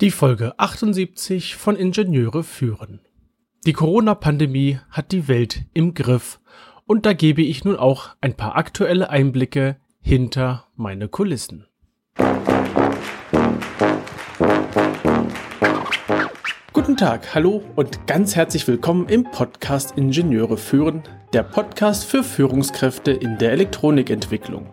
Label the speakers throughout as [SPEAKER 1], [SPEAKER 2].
[SPEAKER 1] Die Folge 78 von Ingenieure führen. Die Corona-Pandemie hat die Welt im Griff und da gebe ich nun auch ein paar aktuelle Einblicke hinter meine Kulissen. Guten Tag, hallo und ganz herzlich willkommen im Podcast Ingenieure führen, der Podcast für Führungskräfte in der Elektronikentwicklung.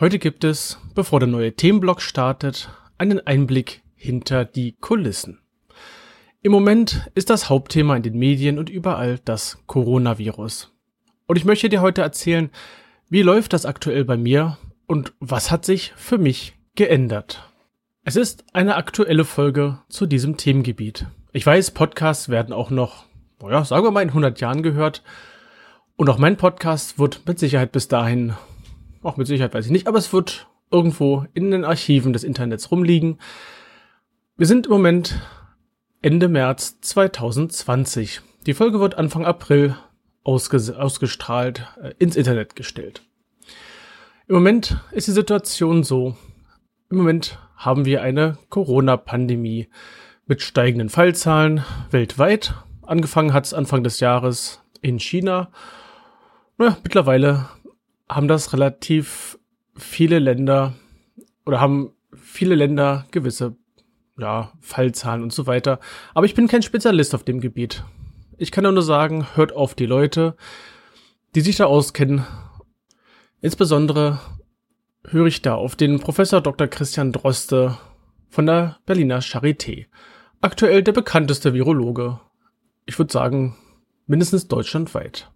[SPEAKER 1] Heute gibt es, bevor der neue Themenblock startet, einen Einblick hinter die Kulissen. Im Moment ist das Hauptthema in den Medien und überall das Coronavirus. Und ich möchte dir heute erzählen, wie läuft das aktuell bei mir und was hat sich für mich geändert. Es ist eine aktuelle Folge zu diesem Themengebiet. Ich weiß, Podcasts werden auch noch, naja, sagen wir mal in 100 Jahren gehört. Und auch mein Podcast wird mit Sicherheit bis dahin auch mit Sicherheit weiß ich nicht, aber es wird irgendwo in den Archiven des Internets rumliegen. Wir sind im Moment Ende März 2020. Die Folge wird Anfang April ausge ausgestrahlt, äh, ins Internet gestellt. Im Moment ist die Situation so. Im Moment haben wir eine Corona-Pandemie mit steigenden Fallzahlen weltweit. Angefangen hat es Anfang des Jahres in China. Naja, mittlerweile haben das relativ viele Länder oder haben viele Länder gewisse ja, Fallzahlen und so weiter. Aber ich bin kein Spezialist auf dem Gebiet. Ich kann nur sagen, hört auf die Leute, die sich da auskennen. Insbesondere höre ich da auf den Professor Dr. Christian Droste von der Berliner Charité. Aktuell der bekannteste Virologe. Ich würde sagen, mindestens deutschlandweit.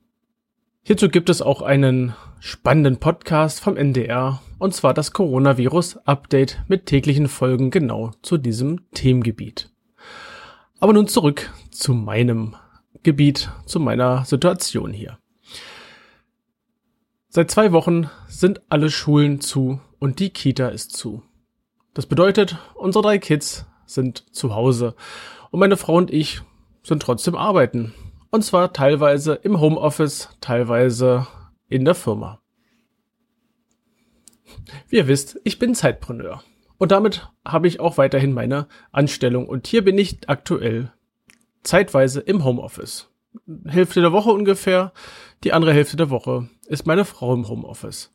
[SPEAKER 1] Hierzu gibt es auch einen spannenden Podcast vom NDR, und zwar das Coronavirus-Update mit täglichen Folgen genau zu diesem Themengebiet. Aber nun zurück zu meinem Gebiet, zu meiner Situation hier. Seit zwei Wochen sind alle Schulen zu und die Kita ist zu. Das bedeutet, unsere drei Kids sind zu Hause und meine Frau und ich sind trotzdem arbeiten. Und zwar teilweise im Homeoffice, teilweise in der Firma. Wie ihr wisst, ich bin Zeitpreneur. Und damit habe ich auch weiterhin meine Anstellung. Und hier bin ich aktuell zeitweise im Homeoffice. Hälfte der Woche ungefähr. Die andere Hälfte der Woche ist meine Frau im Homeoffice.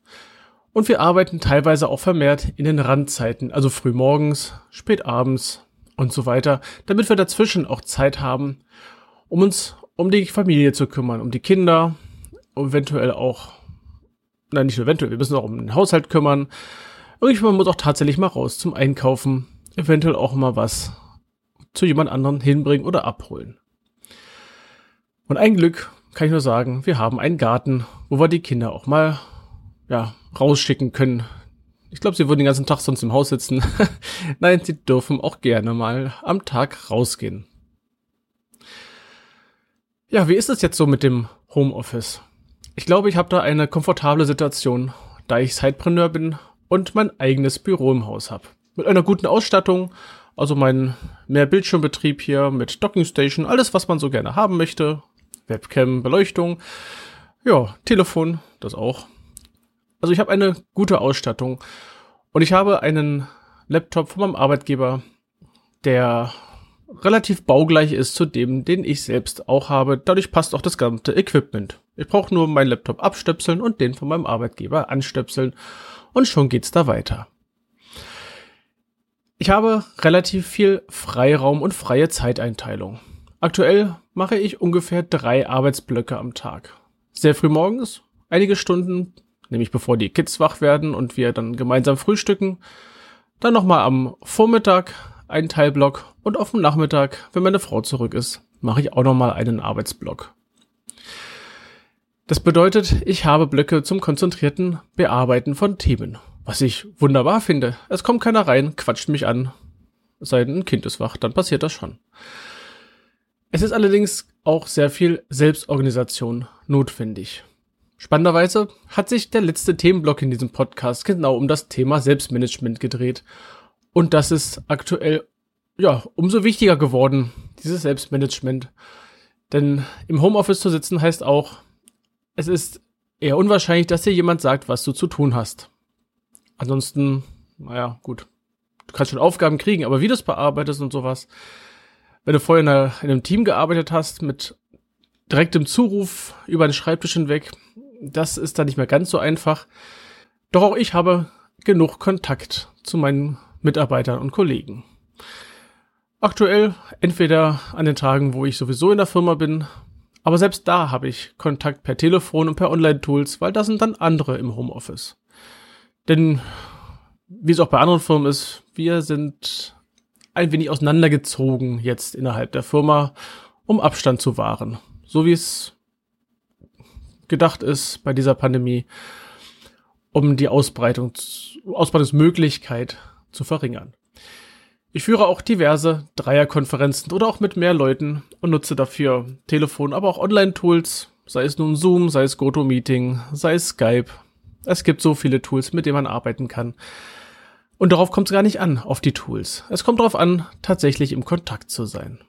[SPEAKER 1] Und wir arbeiten teilweise auch vermehrt in den Randzeiten, also früh morgens, spät abends und so weiter, damit wir dazwischen auch Zeit haben, um uns um die Familie zu kümmern, um die Kinder, eventuell auch, nein, nicht nur eventuell, wir müssen auch um den Haushalt kümmern. Irgendjemand muss auch tatsächlich mal raus zum Einkaufen, eventuell auch mal was zu jemand anderen hinbringen oder abholen. Und ein Glück kann ich nur sagen, wir haben einen Garten, wo wir die Kinder auch mal, ja, rausschicken können. Ich glaube, sie würden den ganzen Tag sonst im Haus sitzen. Nein, sie dürfen auch gerne mal am Tag rausgehen. Ja, wie ist es jetzt so mit dem Homeoffice? Ich glaube, ich habe da eine komfortable Situation, da ich Sidepreneur bin und mein eigenes Büro im Haus habe. Mit einer guten Ausstattung, also mein Mehrbildschirmbetrieb hier mit Dockingstation, alles, was man so gerne haben möchte. Webcam, Beleuchtung, ja, Telefon, das auch. Also ich habe eine gute Ausstattung und ich habe einen Laptop von meinem Arbeitgeber, der relativ baugleich ist zu dem, den ich selbst auch habe. Dadurch passt auch das gesamte Equipment. Ich brauche nur meinen Laptop abstöpseln und den von meinem Arbeitgeber anstöpseln und schon geht's da weiter. Ich habe relativ viel Freiraum und freie Zeiteinteilung. Aktuell mache ich ungefähr drei Arbeitsblöcke am Tag. Sehr früh morgens, einige Stunden, nämlich bevor die Kids wach werden und wir dann gemeinsam frühstücken. Dann nochmal am Vormittag einen Teilblock und auf dem Nachmittag, wenn meine Frau zurück ist, mache ich auch nochmal einen Arbeitsblock. Das bedeutet, ich habe Blöcke zum konzentrierten Bearbeiten von Themen. Was ich wunderbar finde. Es kommt keiner rein, quatscht mich an. Es sei ein Kind ist wach, dann passiert das schon. Es ist allerdings auch sehr viel Selbstorganisation notwendig. Spannenderweise hat sich der letzte Themenblock in diesem Podcast genau um das Thema Selbstmanagement gedreht. Und das ist aktuell, ja, umso wichtiger geworden, dieses Selbstmanagement. Denn im Homeoffice zu sitzen heißt auch, es ist eher unwahrscheinlich, dass dir jemand sagt, was du zu tun hast. Ansonsten, naja, gut. Du kannst schon Aufgaben kriegen, aber wie du es bearbeitest und sowas. Wenn du vorher in, einem Team gearbeitet hast, mit direktem Zuruf über den Schreibtisch hinweg, das ist dann nicht mehr ganz so einfach. Doch auch ich habe genug Kontakt zu meinen Mitarbeitern und Kollegen. Aktuell entweder an den Tagen, wo ich sowieso in der Firma bin, aber selbst da habe ich Kontakt per Telefon und per Online-Tools, weil da sind dann andere im Homeoffice. Denn wie es auch bei anderen Firmen ist, wir sind ein wenig auseinandergezogen jetzt innerhalb der Firma, um Abstand zu wahren. So wie es gedacht ist bei dieser Pandemie, um die Ausbreitung, Ausbreitungsmöglichkeit zu verringern. Ich führe auch diverse Dreierkonferenzen oder auch mit mehr Leuten und nutze dafür Telefon, aber auch Online-Tools, sei es nun Zoom, sei es GoToMeeting, sei es Skype. Es gibt so viele Tools, mit denen man arbeiten kann. Und darauf kommt es gar nicht an, auf die Tools. Es kommt darauf an, tatsächlich im Kontakt zu sein.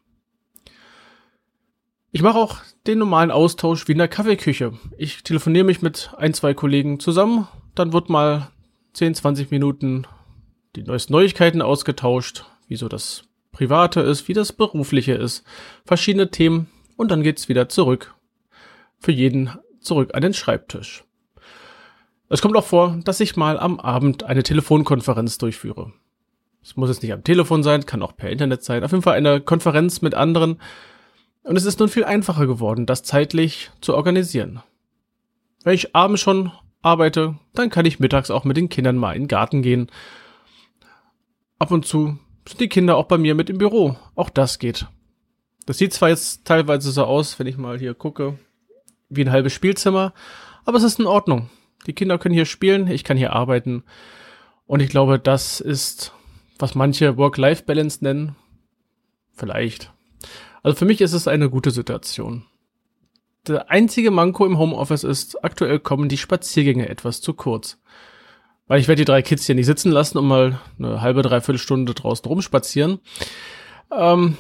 [SPEAKER 1] Ich mache auch den normalen Austausch wie in der Kaffeeküche. Ich telefoniere mich mit ein, zwei Kollegen zusammen, dann wird mal 10, 20 Minuten die neuesten Neuigkeiten ausgetauscht, wie so das Private ist, wie das Berufliche ist, verschiedene Themen und dann geht's wieder zurück. Für jeden zurück an den Schreibtisch. Es kommt auch vor, dass ich mal am Abend eine Telefonkonferenz durchführe. Es muss jetzt nicht am Telefon sein, kann auch per Internet sein. Auf jeden Fall eine Konferenz mit anderen. Und es ist nun viel einfacher geworden, das zeitlich zu organisieren. Wenn ich abends schon arbeite, dann kann ich mittags auch mit den Kindern mal in den Garten gehen Ab und zu sind die Kinder auch bei mir mit im Büro. Auch das geht. Das sieht zwar jetzt teilweise so aus, wenn ich mal hier gucke, wie ein halbes Spielzimmer, aber es ist in Ordnung. Die Kinder können hier spielen, ich kann hier arbeiten. Und ich glaube, das ist, was manche Work-Life-Balance nennen. Vielleicht. Also für mich ist es eine gute Situation. Der einzige Manko im Homeoffice ist, aktuell kommen die Spaziergänge etwas zu kurz. Weil ich werde die drei Kids hier nicht sitzen lassen und mal eine halbe, dreiviertel Stunde draußen rumspazieren. Ähm,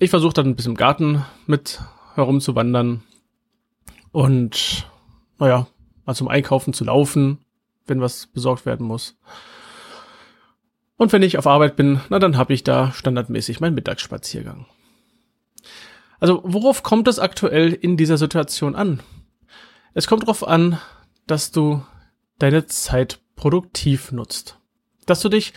[SPEAKER 1] ich versuche dann ein bisschen im Garten mit herumzuwandern und naja, mal zum Einkaufen zu laufen, wenn was besorgt werden muss. Und wenn ich auf Arbeit bin, na dann habe ich da standardmäßig meinen Mittagsspaziergang. Also worauf kommt es aktuell in dieser Situation an? Es kommt darauf an, dass du deine Zeit produktiv nutzt. Dass du dich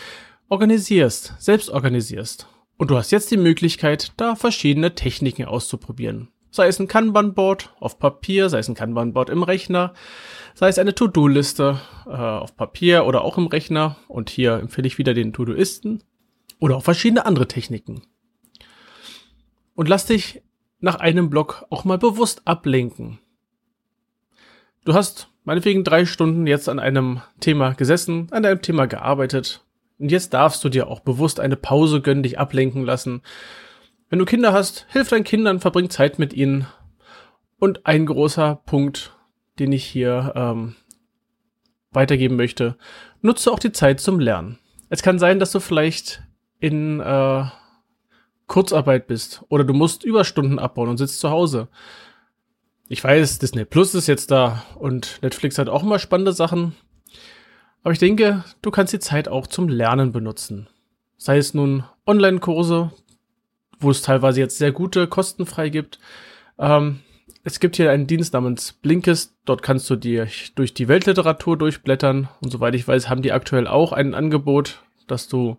[SPEAKER 1] organisierst, selbst organisierst. Und du hast jetzt die Möglichkeit, da verschiedene Techniken auszuprobieren. Sei es ein Kanban-Board auf Papier, sei es ein Kanban-Board im Rechner, sei es eine To-Do-Liste äh, auf Papier oder auch im Rechner. Und hier empfehle ich wieder den To-Doisten oder auch verschiedene andere Techniken. Und lass dich nach einem Block auch mal bewusst ablenken. Du hast meinetwegen drei Stunden jetzt an einem Thema gesessen, an einem Thema gearbeitet. Und jetzt darfst du dir auch bewusst eine Pause gönnen, dich ablenken lassen. Wenn du Kinder hast, hilf deinen Kindern, verbring Zeit mit ihnen. Und ein großer Punkt, den ich hier ähm, weitergeben möchte, nutze auch die Zeit zum Lernen. Es kann sein, dass du vielleicht in äh, Kurzarbeit bist oder du musst Überstunden abbauen und sitzt zu Hause ich weiß, Disney Plus ist jetzt da und Netflix hat auch immer spannende Sachen. Aber ich denke, du kannst die Zeit auch zum Lernen benutzen. Sei es nun Online-Kurse, wo es teilweise jetzt sehr gute, kostenfrei gibt. Ähm, es gibt hier einen Dienst namens Blinkist. Dort kannst du dir durch die Weltliteratur durchblättern. Und soweit ich weiß, haben die aktuell auch ein Angebot, dass du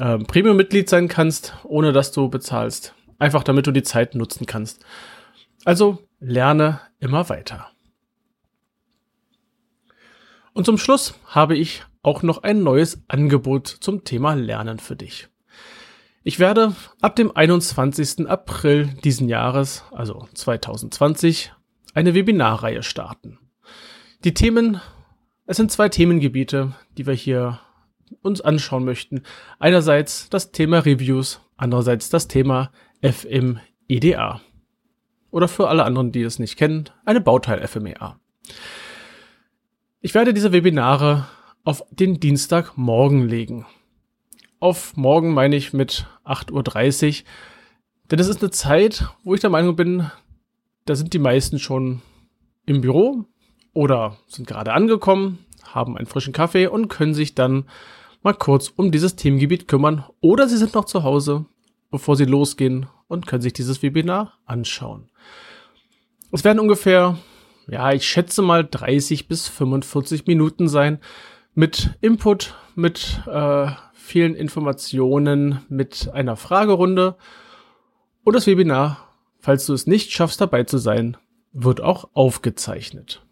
[SPEAKER 1] ähm, Premium-Mitglied sein kannst, ohne dass du bezahlst. Einfach damit du die Zeit nutzen kannst. Also lerne immer weiter. Und zum Schluss habe ich auch noch ein neues Angebot zum Thema Lernen für dich. Ich werde ab dem 21. April diesen Jahres, also 2020, eine Webinarreihe starten. Die Themen, es sind zwei Themengebiete, die wir hier uns anschauen möchten. Einerseits das Thema Reviews, andererseits das Thema FMI EDA. Oder für alle anderen, die es nicht kennen, eine Bauteil-FMEA. Ich werde diese Webinare auf den Dienstagmorgen legen. Auf morgen meine ich mit 8.30 Uhr, denn es ist eine Zeit, wo ich der Meinung bin, da sind die meisten schon im Büro oder sind gerade angekommen, haben einen frischen Kaffee und können sich dann mal kurz um dieses Themengebiet kümmern oder sie sind noch zu Hause, bevor sie losgehen und können sich dieses Webinar anschauen. Es werden ungefähr, ja, ich schätze mal 30 bis 45 Minuten sein mit Input, mit äh, vielen Informationen, mit einer Fragerunde und das Webinar, falls du es nicht schaffst dabei zu sein, wird auch aufgezeichnet.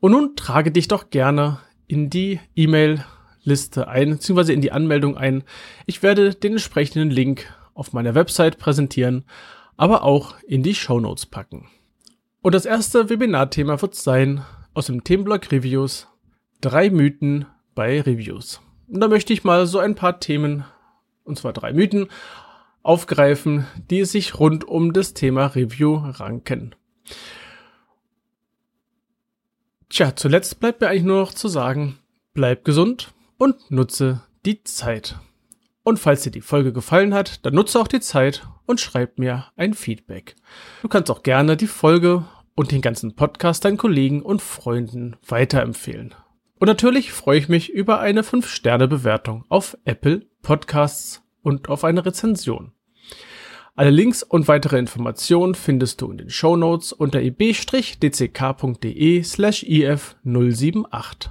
[SPEAKER 1] Und nun trage dich doch gerne in die E-Mail-Liste ein, beziehungsweise in die Anmeldung ein. Ich werde den entsprechenden Link auf meiner Website präsentieren, aber auch in die Show Notes packen. Und das erste Webinarthema wird sein aus dem Themenblock Reviews drei Mythen bei Reviews. Und da möchte ich mal so ein paar Themen, und zwar drei Mythen, aufgreifen, die sich rund um das Thema Review ranken. Tja, zuletzt bleibt mir eigentlich nur noch zu sagen, bleib gesund und nutze die Zeit. Und falls dir die Folge gefallen hat, dann nutze auch die Zeit und schreib mir ein Feedback. Du kannst auch gerne die Folge und den ganzen Podcast deinen Kollegen und Freunden weiterempfehlen. Und natürlich freue ich mich über eine 5-Sterne-Bewertung auf Apple Podcasts und auf eine Rezension. Alle Links und weitere Informationen findest du in den Show Notes unter ib-dck.de slash if078.